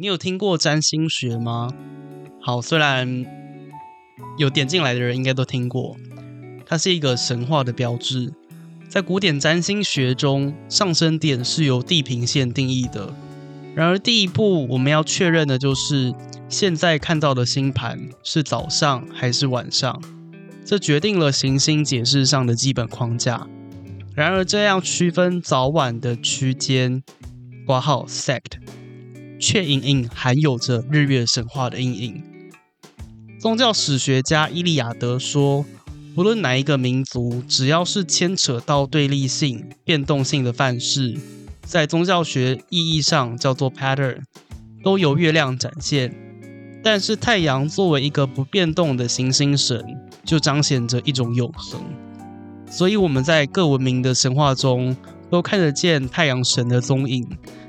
你有听过占星学吗？好，虽然有点进来的人应该都听过，它是一个神话的标志。在古典占星学中，上升点是由地平线定义的。然而，第一步我们要确认的就是，现在看到的星盘是早上还是晚上，这决定了行星解释上的基本框架。然而，这样区分早晚的区间，括号 sect。却隐隐含有着日月神话的阴影。宗教史学家伊利亚德说：“无论哪一个民族，只要是牵扯到对立性、变动性的范式，在宗教学意义上叫做 pattern，都由月亮展现。但是太阳作为一个不变动的行星神，就彰显着一种永恒。所以我们在各文明的神话中，都看得见太阳神的踪影。”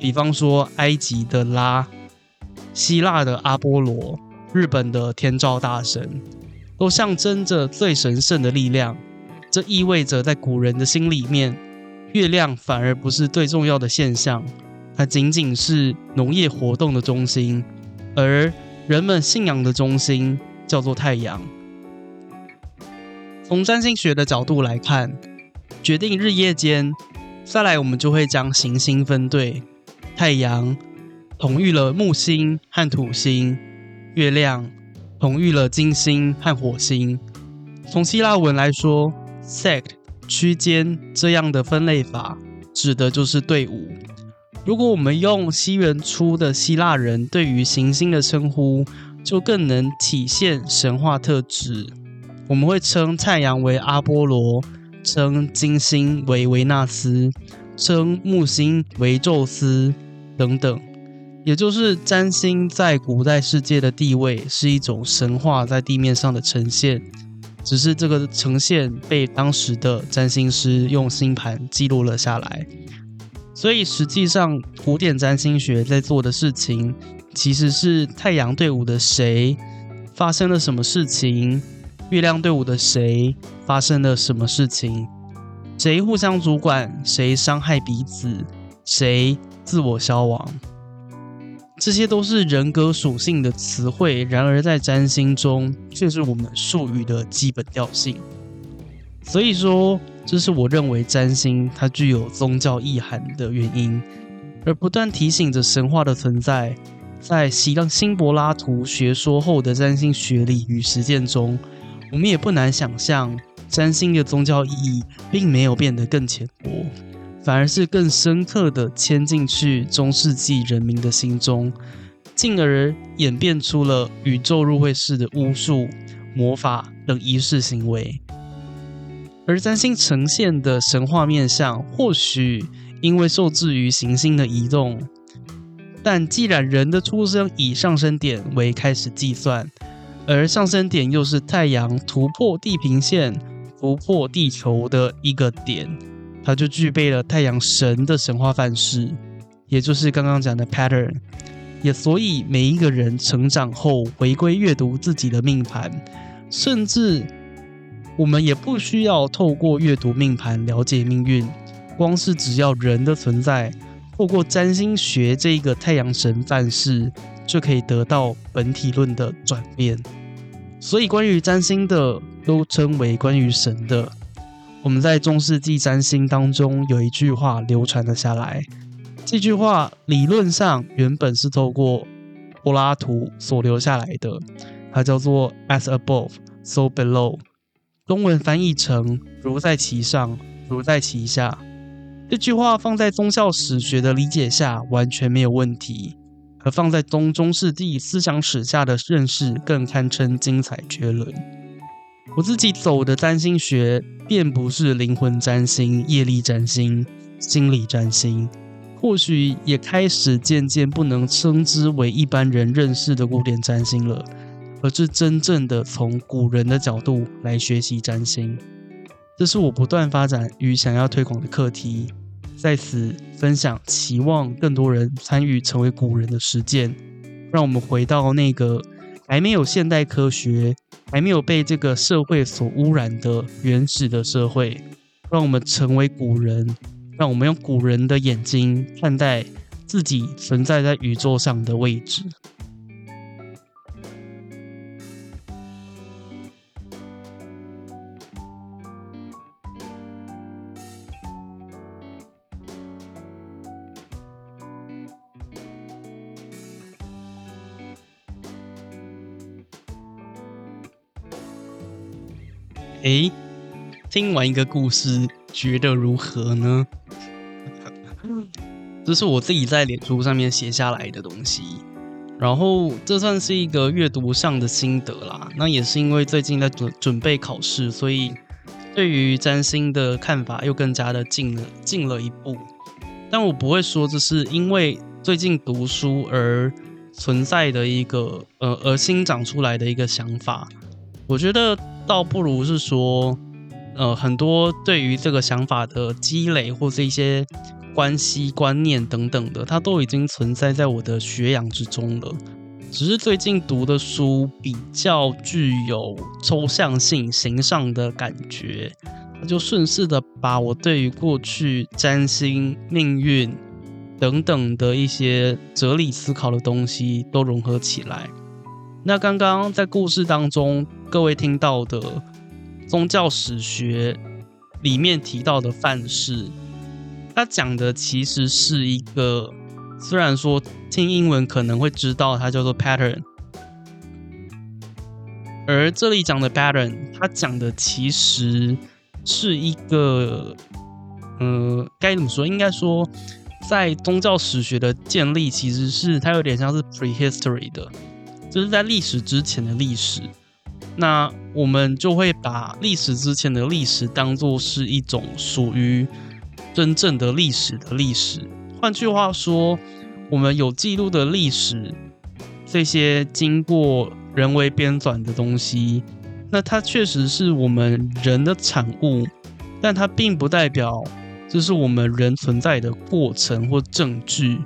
比方说，埃及的拉、希腊的阿波罗、日本的天照大神，都象征着最神圣的力量。这意味着，在古人的心里面，月亮反而不是最重要的现象，它仅仅是农业活动的中心，而人们信仰的中心叫做太阳。从占星学的角度来看，决定日夜间，再来我们就会将行星分队。太阳统御了木星和土星，月亮统御了金星和火星。从希腊文来说，sect 区间这样的分类法，指的就是队伍。如果我们用西元初的希腊人对于行星的称呼，就更能体现神话特质。我们会称太阳为阿波罗，称金星为维纳斯，称木星为宙斯。等等，也就是占星在古代世界的地位是一种神话在地面上的呈现，只是这个呈现被当时的占星师用星盘记录了下来。所以实际上，古典占星学在做的事情，其实是太阳队伍的谁发生了什么事情，月亮队伍的谁发生了什么事情，谁互相主管，谁伤害彼此，谁。自我消亡，这些都是人格属性的词汇。然而，在占星中，却是我们术语的基本调性。所以说，这是我认为占星它具有宗教意涵的原因。而不断提醒着神话的存在，在希腊新柏拉图学说后的占星学理与实践中，我们也不难想象，占星的宗教意义并没有变得更浅薄。反而是更深刻地嵌进去中世纪人民的心中，进而演变出了宇宙入会式的巫术、魔法等仪式行为。而占星呈现的神话面相，或许因为受制于行星的移动，但既然人的出生以上升点为开始计算，而上升点又是太阳突破地平线、突破地球的一个点。他就具备了太阳神的神话范式，也就是刚刚讲的 pattern。也所以每一个人成长后回归阅读自己的命盘，甚至我们也不需要透过阅读命盘了解命运，光是只要人的存在，透过占星学这一个太阳神范式，就可以得到本体论的转变。所以关于占星的，都称为关于神的。我们在中世纪占星当中有一句话流传了下来，这句话理论上原本是透过柏拉图所留下来的，它叫做 “As above, so below”，中文翻译成“如在其上，如在其下”。这句话放在宗教史学的理解下完全没有问题，而放在中中世纪思想史下的认识更堪称精彩绝伦。我自己走的占星学，便不是灵魂占星、业力占星、心理占星，或许也开始渐渐不能称之为一般人认识的古典占星了，而是真正的从古人的角度来学习占星。这是我不断发展与想要推广的课题，在此分享，期望更多人参与成为古人的实践，让我们回到那个。还没有现代科学，还没有被这个社会所污染的原始的社会，让我们成为古人，让我们用古人的眼睛看待自己存在在宇宙上的位置。诶，听完一个故事，觉得如何呢？这是我自己在脸书上面写下来的东西，然后这算是一个阅读上的心得啦。那也是因为最近在准准备考试，所以对于占星的看法又更加的进了进了一步。但我不会说这是因为最近读书而存在的一个呃而新长出来的一个想法。我觉得。倒不如是说，呃，很多对于这个想法的积累，或是一些关系、观念等等的，它都已经存在在我的学养之中了。只是最近读的书比较具有抽象性、形上的感觉，就顺势的把我对于过去占星、命运等等的一些哲理思考的东西都融合起来。那刚刚在故事当中，各位听到的宗教史学里面提到的范式，它讲的其实是一个，虽然说听英文可能会知道它叫做 pattern，而这里讲的 pattern，它讲的其实是一个，呃，该怎么说？应该说，在宗教史学的建立，其实是它有点像是 prehistory 的。就是在历史之前的历史，那我们就会把历史之前的历史当作是一种属于真正的历史的历史。换句话说，我们有记录的历史，这些经过人为编纂的东西，那它确实是我们人的产物，但它并不代表这是我们人存在的过程或证据，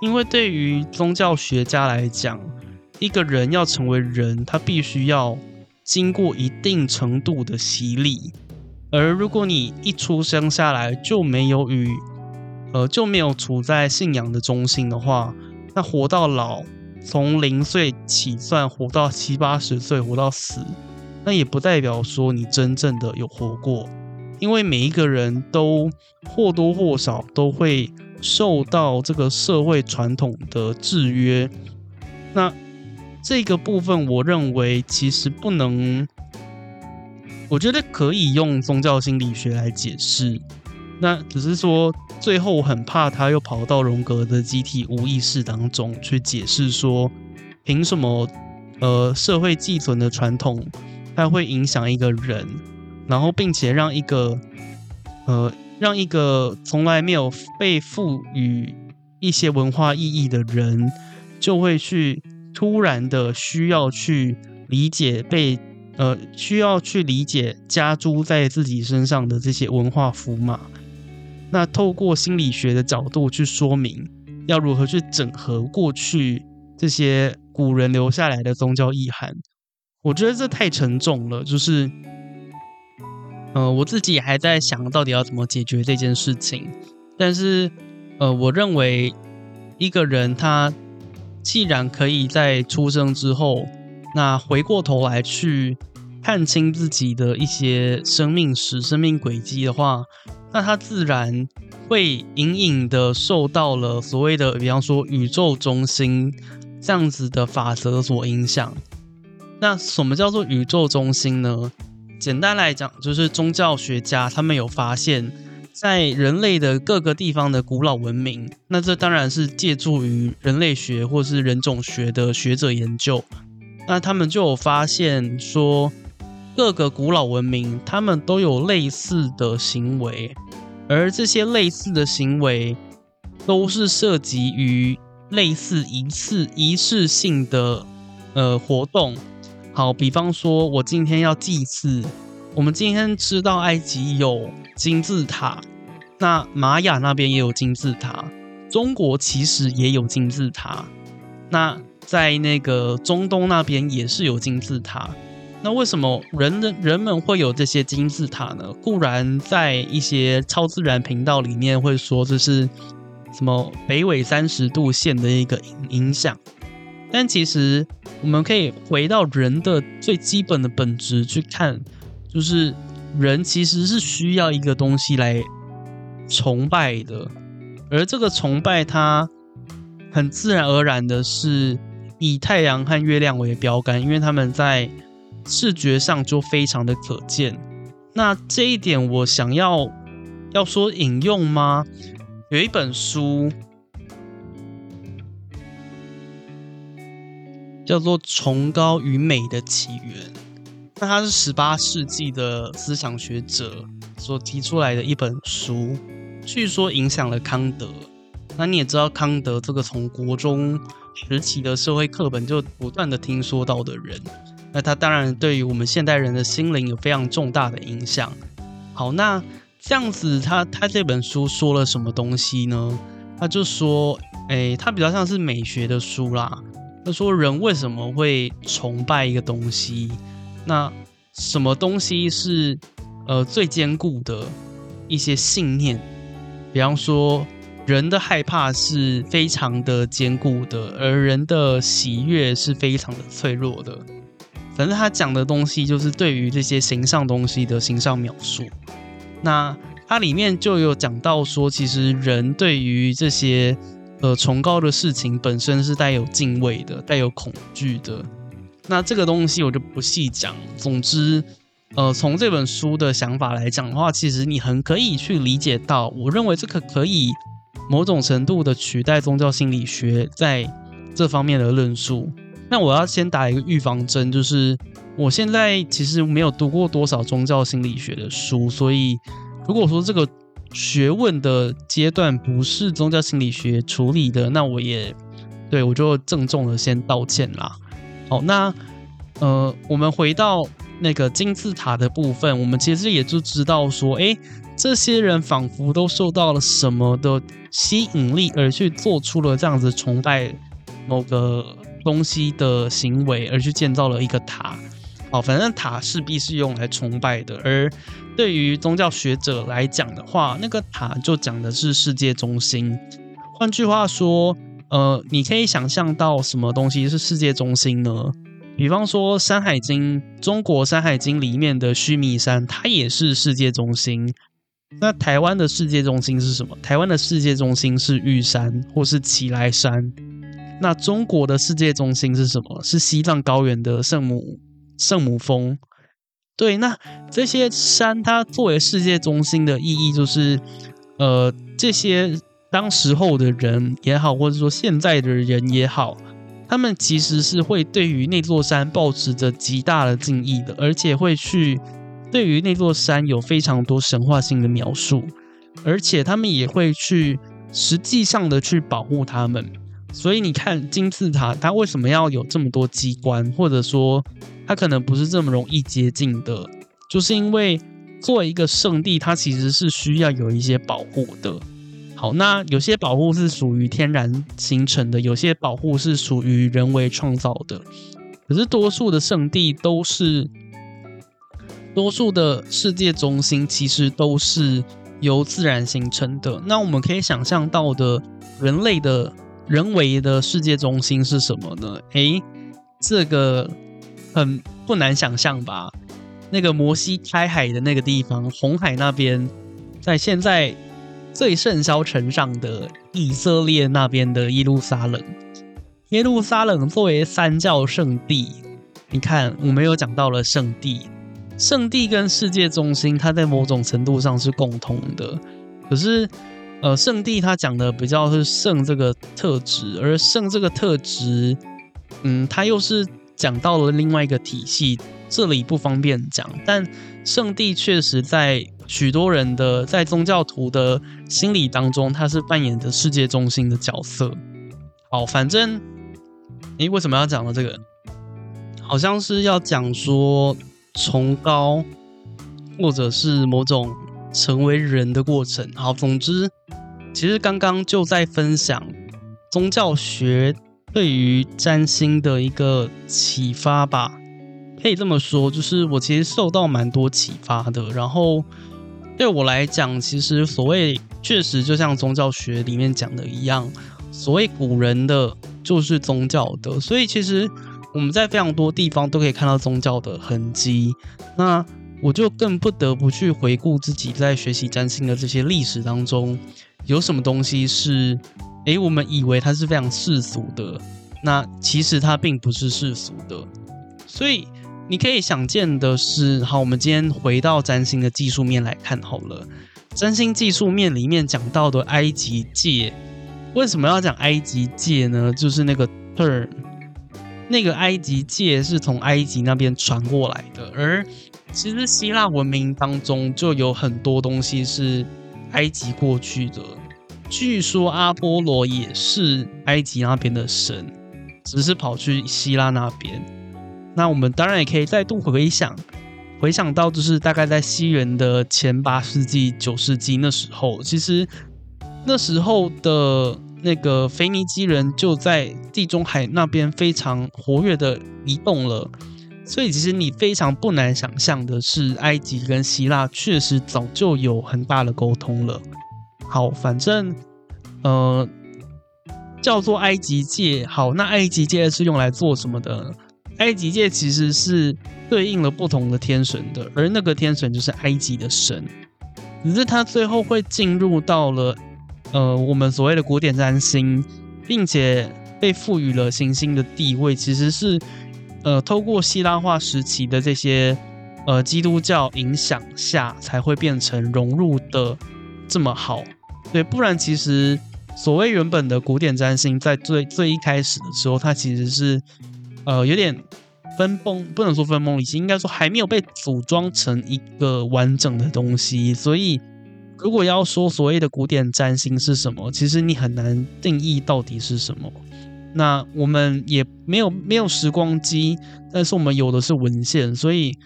因为对于宗教学家来讲。一个人要成为人，他必须要经过一定程度的洗礼。而如果你一出生下来就没有与，呃，就没有处在信仰的中心的话，那活到老，从零岁起算，活到七八十岁，活到死，那也不代表说你真正的有活过。因为每一个人都或多或少都会受到这个社会传统的制约。那这个部分，我认为其实不能，我觉得可以用宗教心理学来解释。那只是说，最后我很怕他又跑到荣格的集体无意识当中去解释说，凭什么呃社会寄存的传统，它会影响一个人，然后并且让一个呃让一个从来没有被赋予一些文化意义的人，就会去。突然的需要去理解被呃需要去理解加诸在自己身上的这些文化符码，那透过心理学的角度去说明要如何去整合过去这些古人留下来的宗教意涵，我觉得这太沉重了。就是呃我自己还在想到底要怎么解决这件事情，但是呃我认为一个人他。既然可以在出生之后，那回过头来去看清自己的一些生命史、生命轨迹的话，那他自然会隐隐的受到了所谓的，比方说宇宙中心这样子的法则所影响。那什么叫做宇宙中心呢？简单来讲，就是宗教学家他们有发现。在人类的各个地方的古老文明，那这当然是借助于人类学或是人种学的学者研究。那他们就有发现说，各个古老文明他们都有类似的行为，而这些类似的行为都是涉及于类似仪式仪式性的呃活动。好，比方说我今天要祭祀。我们今天知道埃及有金字塔，那玛雅那边也有金字塔，中国其实也有金字塔，那在那个中东那边也是有金字塔。那为什么人人人们会有这些金字塔呢？固然在一些超自然频道里面会说这是什么北纬三十度线的一个影影响。但其实我们可以回到人的最基本的本质去看，就是人其实是需要一个东西来崇拜的，而这个崇拜它很自然而然的是以太阳和月亮为标杆，因为他们在视觉上就非常的可见。那这一点我想要要说引用吗？有一本书。叫做《崇高与美的起源》，那他是十八世纪的思想学者所提出来的一本书，据说影响了康德。那你也知道，康德这个从国中时期的社会课本就不断的听说到的人，那他当然对于我们现代人的心灵有非常重大的影响。好，那这样子他，他他这本书说了什么东西呢？他就说，诶，他比较像是美学的书啦。他说：“人为什么会崇拜一个东西？那什么东西是呃最坚固的一些信念？比方说，人的害怕是非常的坚固的，而人的喜悦是非常的脆弱的。反正他讲的东西就是对于这些形上东西的形上描述。那它里面就有讲到说，其实人对于这些。”呃，崇高的事情本身是带有敬畏的，带有恐惧的。那这个东西我就不细讲。总之，呃，从这本书的想法来讲的话，其实你很可以去理解到，我认为这个可以某种程度的取代宗教心理学在这方面的论述。那我要先打一个预防针，就是我现在其实没有读过多少宗教心理学的书，所以如果说这个。学问的阶段不是宗教心理学处理的，那我也对我就郑重的先道歉啦。好，那呃，我们回到那个金字塔的部分，我们其实也就知道说，诶，这些人仿佛都受到了什么的吸引力，而去做出了这样子崇拜某个东西的行为，而去建造了一个塔。好，反正塔势必是用来崇拜的，而对于宗教学者来讲的话，那个塔就讲的是世界中心。换句话说，呃，你可以想象到什么东西是世界中心呢？比方说《山海经》，中国《山海经》里面的须弥山，它也是世界中心。那台湾的世界中心是什么？台湾的世界中心是玉山或是奇莱山。那中国的世界中心是什么？是西藏高原的圣母圣母峰。对，那这些山它作为世界中心的意义，就是，呃，这些当时候的人也好，或者说现在的人也好，他们其实是会对于那座山抱持着极大的敬意的，而且会去对于那座山有非常多神话性的描述，而且他们也会去实际上的去保护他们。所以你看金字塔，它为什么要有这么多机关，或者说它可能不是这么容易接近的，就是因为作为一个圣地，它其实是需要有一些保护的。好，那有些保护是属于天然形成的，有些保护是属于人为创造的。可是多数的圣地都是，多数的世界中心其实都是由自然形成的。那我们可以想象到的人类的。人为的世界中心是什么呢？诶，这个很不难想象吧？那个摩西开海的那个地方，红海那边，在现在最盛嚣尘上的以色列那边的耶路撒冷。耶路撒冷作为三教圣地，你看，我们有讲到了圣地，圣地跟世界中心，它在某种程度上是共通的，可是。呃，圣地它讲的比较是圣这个特质，而圣这个特质，嗯，它又是讲到了另外一个体系，这里不方便讲。但圣地确实在许多人的在宗教徒的心理当中，他是扮演着世界中心的角色。好，反正，诶，为什么要讲到这个？好像是要讲说崇高，或者是某种。成为人的过程。好，总之，其实刚刚就在分享宗教学对于占星的一个启发吧，可以这么说，就是我其实受到蛮多启发的。然后对我来讲，其实所谓确实就像宗教学里面讲的一样，所谓古人的就是宗教的，所以其实我们在非常多地方都可以看到宗教的痕迹。那我就更不得不去回顾自己在学习占星的这些历史当中，有什么东西是，诶，我们以为它是非常世俗的，那其实它并不是世俗的。所以你可以想见的是，好，我们今天回到占星的技术面来看好了。占星技术面里面讲到的埃及界，为什么要讲埃及界呢？就是那个 turn，那个埃及界是从埃及那边传过来的，而。其实希腊文明当中就有很多东西是埃及过去的。据说阿波罗也是埃及那边的神，只是跑去希腊那边。那我们当然也可以再度回想，回想到就是大概在西元的前八世纪、九世纪那时候，其实那时候的那个腓尼基人就在地中海那边非常活跃的移动了。所以，其实你非常不难想象的是，埃及跟希腊确实早就有很大的沟通了。好，反正呃，叫做埃及界。好，那埃及界是用来做什么的？埃及界其实是对应了不同的天神的，而那个天神就是埃及的神。只是他最后会进入到了呃我们所谓的古典占星，并且被赋予了行星的地位，其实是。呃，透过希腊化时期的这些呃基督教影响下，才会变成融入的这么好。对，不然其实所谓原本的古典占星，在最最一开始的时候，它其实是呃有点分崩，不能说分崩离析，应该说还没有被组装成一个完整的东西。所以，如果要说所谓的古典占星是什么，其实你很难定义到底是什么。那我们也没有没有时光机，但是我们有的是文献，所以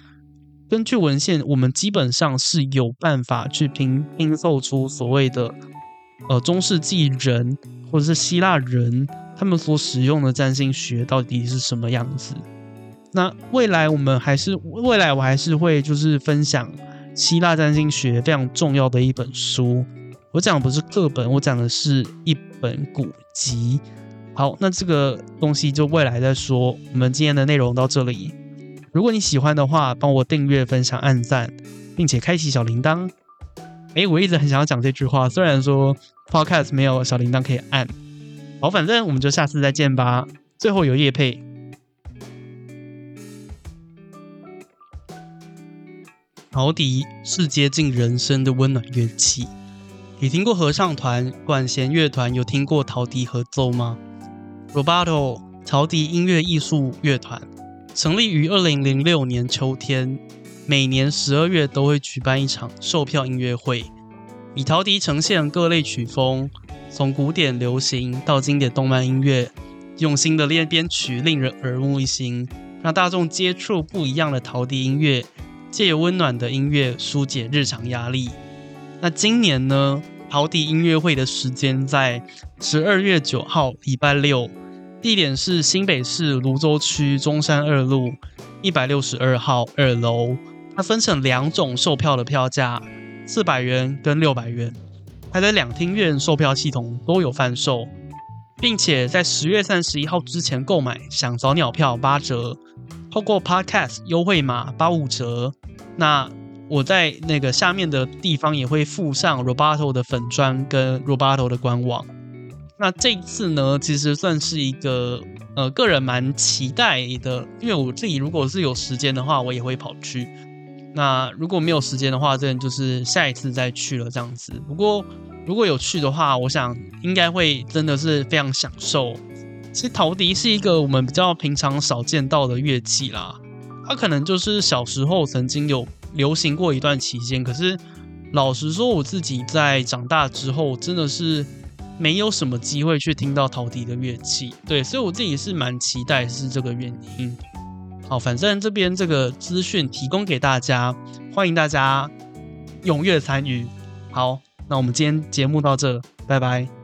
根据文献，我们基本上是有办法去拼拼凑出所谓的呃中世纪人或者是希腊人他们所使用的占星学到底是什么样子。那未来我们还是未来我还是会就是分享希腊占星学非常重要的一本书，我讲的不是课本，我讲的是一本古籍。好，那这个东西就未来再说。我们今天的内容到这里。如果你喜欢的话，帮我订阅、分享、按赞，并且开启小铃铛。诶，我一直很想要讲这句话，虽然说 Podcast 没有小铃铛可以按。好，反正我们就下次再见吧。最后有业配。陶笛是接近人生的温暖乐器。你听过合唱团、管弦乐团，有听过陶笛合奏吗？Rubato 陶笛音乐艺术乐团成立于二零零六年秋天，每年十二月都会举办一场售票音乐会，以陶笛呈现各类曲风，从古典流行到经典动漫音乐，用心的练编曲令人耳目一新，让大众接触不一样的陶笛音乐，借由温暖的音乐疏解日常压力。那今年呢？陶笛音乐会的时间在十二月九号，礼拜六。地点是新北市芦洲区中山二路一百六十二号二楼。它分成两种售票的票价，四百元跟六百元。还在两厅院售票系统都有贩售，并且在十月三十一号之前购买享早鸟票八折，透过 Podcast 优惠码八五折。那我在那个下面的地方也会附上 Roberto 的粉砖跟 Roberto 的官网。那这一次呢，其实算是一个呃，个人蛮期待的，因为我自己如果是有时间的话，我也会跑去。那如果没有时间的话，这就是下一次再去了这样子。不过如果有去的话，我想应该会真的是非常享受。其实陶笛是一个我们比较平常少见到的乐器啦，它可能就是小时候曾经有流行过一段期间，可是老实说，我自己在长大之后真的是。没有什么机会去听到陶笛的乐器，对，所以我自己是蛮期待，是这个原因。好，反正这边这个资讯提供给大家，欢迎大家踊跃参与。好，那我们今天节目到这，拜拜。